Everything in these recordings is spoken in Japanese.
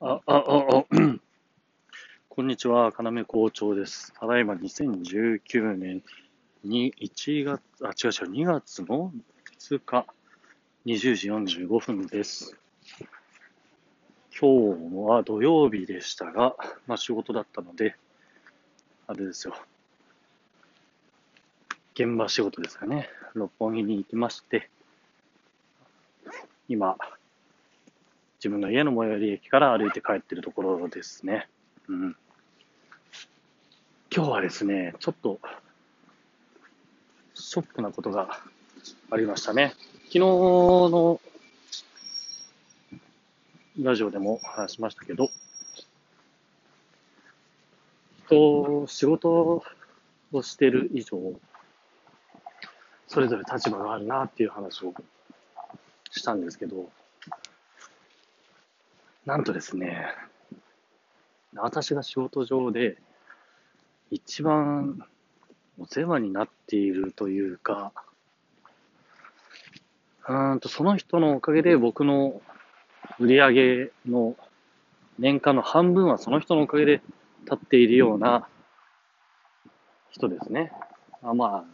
あ、あ、あ、あ、こんにちは、要校長です。ただいま2019年に1月、あ、違う違う、2月の2日、20時45分です。今日は土曜日でしたが、まあ仕事だったので、あれですよ。現場仕事ですかね。六本木に行きまして、今、自分の家の最寄り駅から歩いて帰ってるところですね。うん。今日はですね、ちょっと、ショックなことがありましたね。昨日のラジオでも話しましたけど、人、仕事をしてる以上、それぞれ立場があるなっていう話をしたんですけど、なんとですね、私が仕事上で一番お世話になっているというか、うんとその人のおかげで僕の売り上げの年間の半分はその人のおかげで立っているような人ですね。あま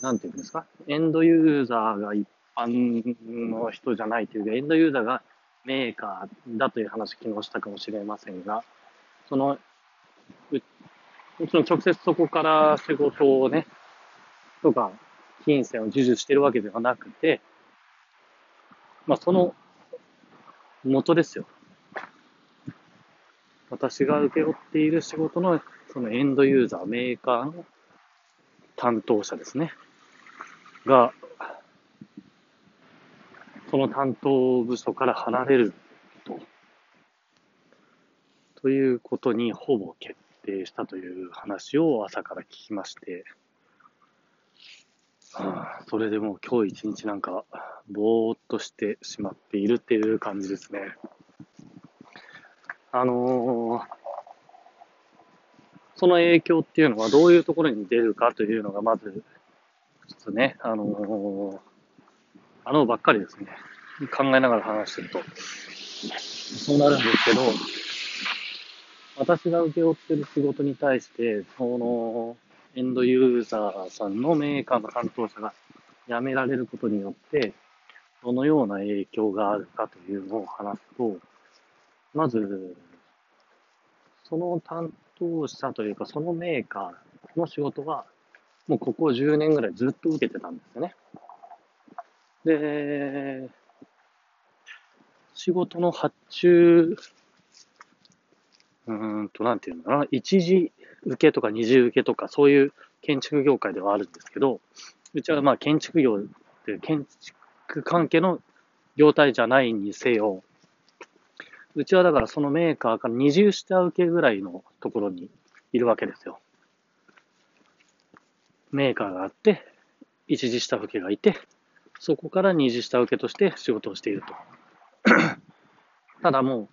あ、なんていうんですか、エンドユーザーが一般の人じゃないというか、エンドユーザーがメーカーだという話昨日したかもしれませんが、その、うもちろん直接そこから仕事をね、とか、金銭を授受してるわけではなくて、まあその元ですよ。私が請け負っている仕事のそのエンドユーザー、メーカーの担当者ですね。が、その担当部署から離れると、ということにほぼ決定したという話を朝から聞きまして、はあそれでもう今日一日なんか、ぼーっとしてしまっているっていう感じですね。あのーその影響っていうのはどういうところに出るかというのがまず、ちょっとね、あのーあのばっかりですね。考えながら話してると、そうなるんですけど、私が請け負ってる仕事に対して、その、エンドユーザーさんのメーカーの担当者が辞められることによって、どのような影響があるかというのを話すと、まず、その担当者というか、そのメーカーの仕事は、もうここ10年ぐらいずっと受けてたんですよね。で、仕事の発注、うーんと、なんていうのかな、一時受けとか二次受けとか、そういう建築業界ではあるんですけど、うちはまあ建築業って建築関係の業態じゃないにせよ、うちはだからそのメーカーから二重下請けぐらいのところにいるわけですよ。メーカーがあって、一次下請けがいて、そこから二次下請けとして仕事をしていると。ただも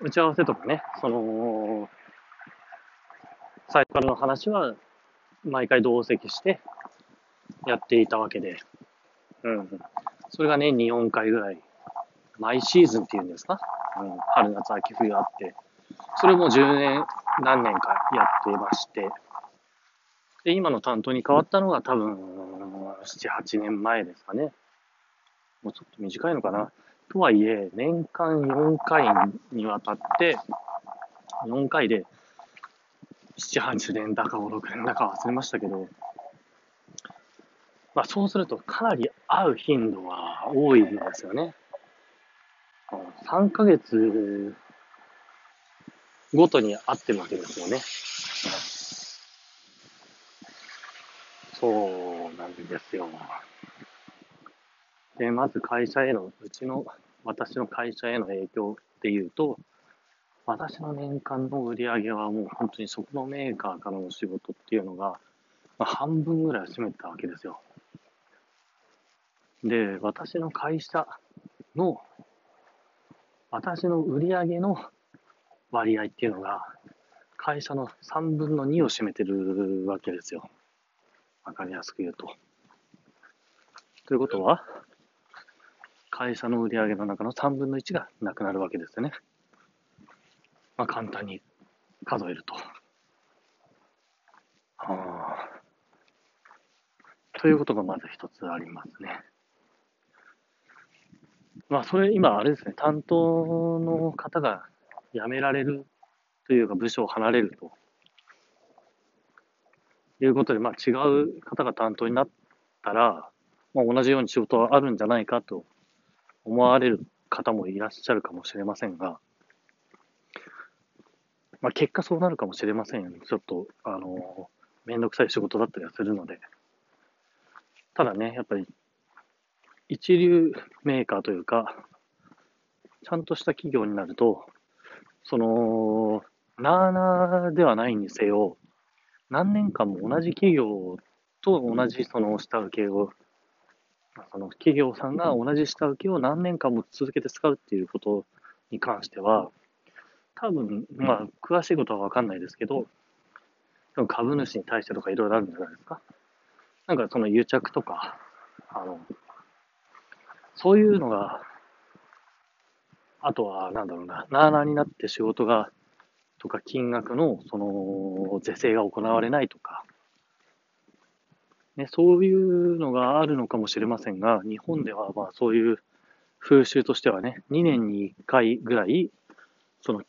う、打ち合わせとかね、その、最初からの話は、毎回同席してやっていたわけで、うん。それが年に4回ぐらい、毎シーズンっていうんですか、うん、春夏秋冬あって、それも10年、何年かやってまして、で、今の担当に変わったのが多分、7、8年前ですかね。もうちょっと短いのかな。とはいえ、年間4回にわたって、4回で、7、8年だか5、6年だか忘れましたけど、まあそうするとかなり会う頻度は多いんですよね。3ヶ月ごとに会ってるわけですよね。そうなんですよ。で、まず会社への、うちの、私の会社への影響っていうと、私の年間の売り上げはもう本当にそこのメーカーからの仕事っていうのが、まあ、半分ぐらい占めてたわけですよ。で、私の会社の、私の売り上げの割合っていうのが、会社の3分の2を占めてるわけですよ。わかりやすく言うと。ということは、会社の売上の中の3分の1がなくなるわけですよね。まあ、簡単に数えると。はあ、ということがまず一つありますね。まあ、それ、今、あれですね、担当の方が辞められるというか、部署を離れるということで、まあ、違う方が担当になったら、まあ、同じように仕事はあるんじゃないかと思われる方もいらっしゃるかもしれませんが、まあ、結果そうなるかもしれませんよね。ちょっと、あの、めんどくさい仕事だったりはするので。ただね、やっぱり、一流メーカーというか、ちゃんとした企業になると、その、なーなーではないにせよ、何年間も同じ企業と同じその下請けを、その企業さんが同じ下請けを何年間も続けて使うっていうことに関しては、多分、まあ、詳しいことはわかんないですけど、株主に対してとかいろいろあるんじゃないですか。なんかその癒着とか、あの、そういうのが、あとは、なんだろうな、なあなあになって仕事が、とか金額の、その、是正が行われないとか、ね、そういうのがあるのかもしれませんが、日本ではまあそういう風習としてはね、2年に1回ぐらい、その、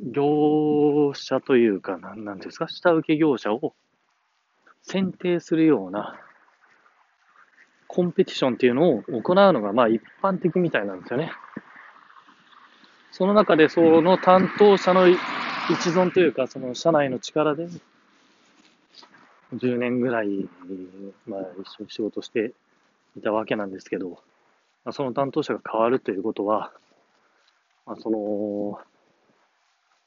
業者というか、なんなんですか、下請け業者を選定するようなコンペティションっていうのを行うのが、まあ一般的みたいなんですよね。その中で、その担当者の一存というか、その社内の力で、10年ぐらい、まあ一緒に仕事していたわけなんですけど、まあ、その担当者が変わるということは、まあ、その、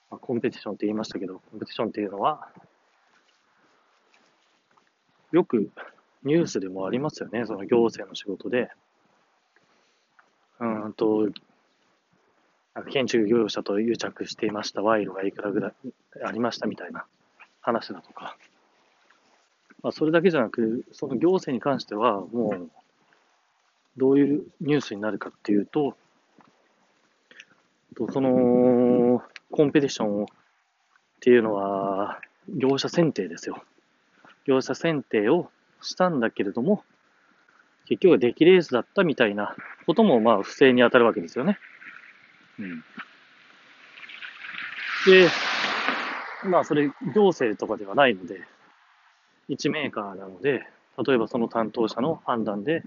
まあ、コンペティションって言いましたけど、コンペティションっていうのは、よくニュースでもありますよね、その行政の仕事で。うんと、建築業者と癒着していました、賄賂がいくらぐらいありましたみたいな話だとか。まあ、それだけじゃなく、その行政に関しては、もう、どういうニュースになるかっていうと、その、コンペティションっていうのは、業者選定ですよ。業者選定をしたんだけれども、結局は出来レースだったみたいなことも、まあ、不正に当たるわけですよね。うん。で、まあ、それ、行政とかではないので、一メーカーなので、例えばその担当者の判断で、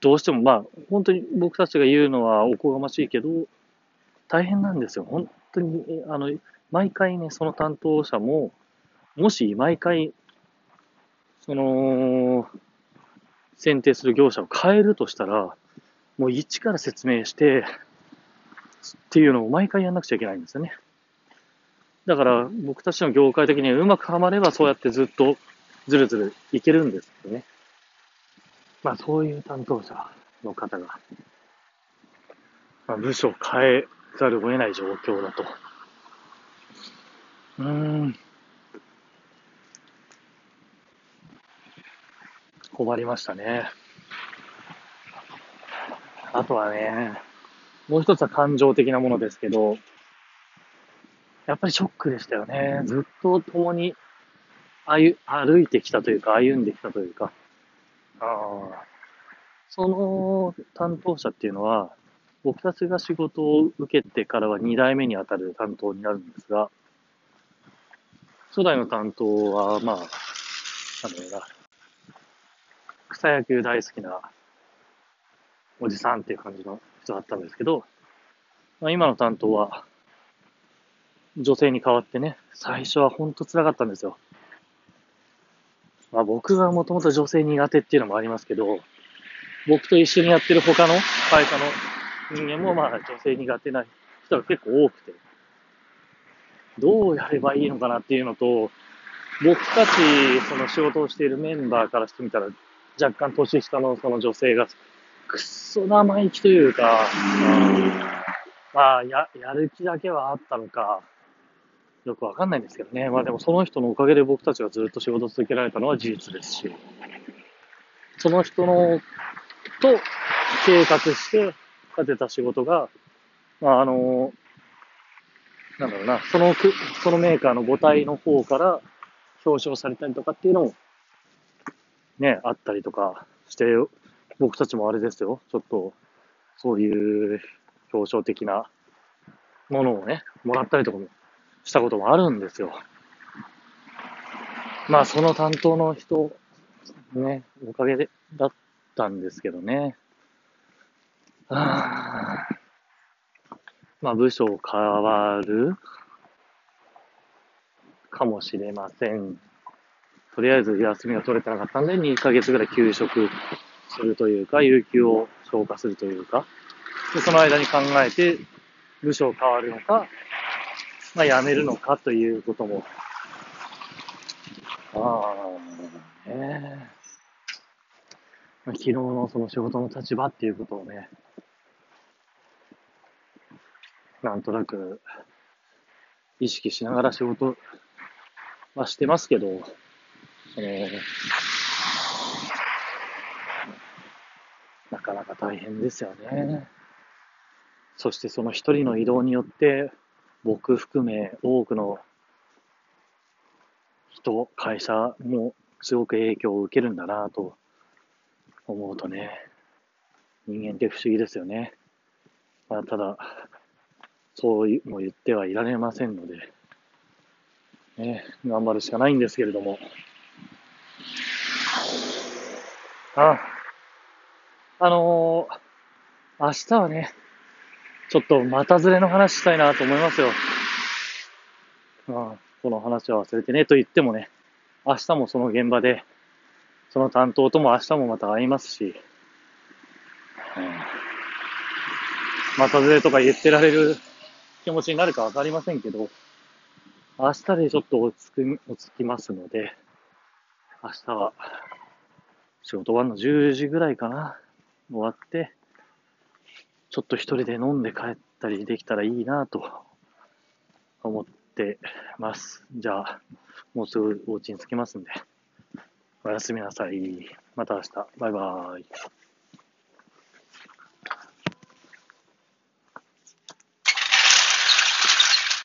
どうしても、まあ、本当に僕たちが言うのはおこがましいけど、大変なんですよ。本当に、あの、毎回ね、その担当者も、もし毎回、その、選定する業者を変えるとしたら、もう一から説明して、っていうのを毎回やんなくちゃいけないんですよね。だから僕たちの業界的にうまくはまればそうやってずっとずるずるいけるんですけどね。まあそういう担当者の方が、まあ、部署を変えざるを得ない状況だと。うーん。困りましたね。あとはね、もう一つは感情的なものですけど、やっぱりショックでしたよね。ずっと共に歩歩いてきたというか、歩んできたというか、あその担当者っていうのは、僕たちが仕事を受けてからは2代目に当たる担当になるんですが、初代の担当は、まあ、なんだろうな、草野球大好きなおじさんっていう感じの人だったんですけど、まあ、今の担当は、女性に変わってね、最初はほんと辛かったんですよ。まあ僕がもともと女性苦手っていうのもありますけど、僕と一緒にやってる他の会社の人間もまあ女性苦手な人が結構多くて、どうやればいいのかなっていうのと、僕たち、その仕事をしているメンバーからしてみたら、若干年下のその女性が、くっそ生意気というか、まあ、や、やる気だけはあったのか、よくわかんないんですけどね。まあでもその人のおかげで僕たちがずっと仕事続けられたのは事実ですし、その人のと計画して立てた仕事が、まあ、あの、なんだろうな、そのく、そのメーカーの母体の方から表彰されたりとかっていうのも、ね、あったりとかして、僕たちもあれですよ、ちょっと、そういう表彰的なものをね、もらったりとかもしたこともあるんですよ。まあ、その担当の人、ね、おかげで、だったんですけどね。あまあ、部署変わるかもしれません。とりあえず休みが取れてなかったんで、2ヶ月ぐらい休職するというか、有給を消化するというか、でその間に考えて、部署を変わるのか、まあ、辞めるのかということも、ああ、ねまあ、昨日のその仕事の立場っていうことをね、なんとなく意識しながら仕事はしてますけど、その、かなか大変ですよね。そしてその一人の移動によって、僕含め多くの人、会社もすごく影響を受けるんだなと思うとね、人間って不思議ですよね。まあ、ただ、そうも言ってはいられませんので、ね、頑張るしかないんですけれども。あ、ああのー、明日はね、ちょっと股ずれの話したいなと思いますよ。まあ、この話は忘れてねと言ってもね、明日もその現場で、その担当とも明日もまた会いますし、うん、股ずれとか言ってられる気持ちになるかわかりませんけど、明日でちょっと落ち着く、落ち着きますので、明日は仕事終わるの10時ぐらいかな。終わって、ちょっと一人で飲んで帰ったりできたらいいなと思ってます。じゃあ、もうすぐお家に着きますんで、おやすみなさい。また明日。バイバーイ。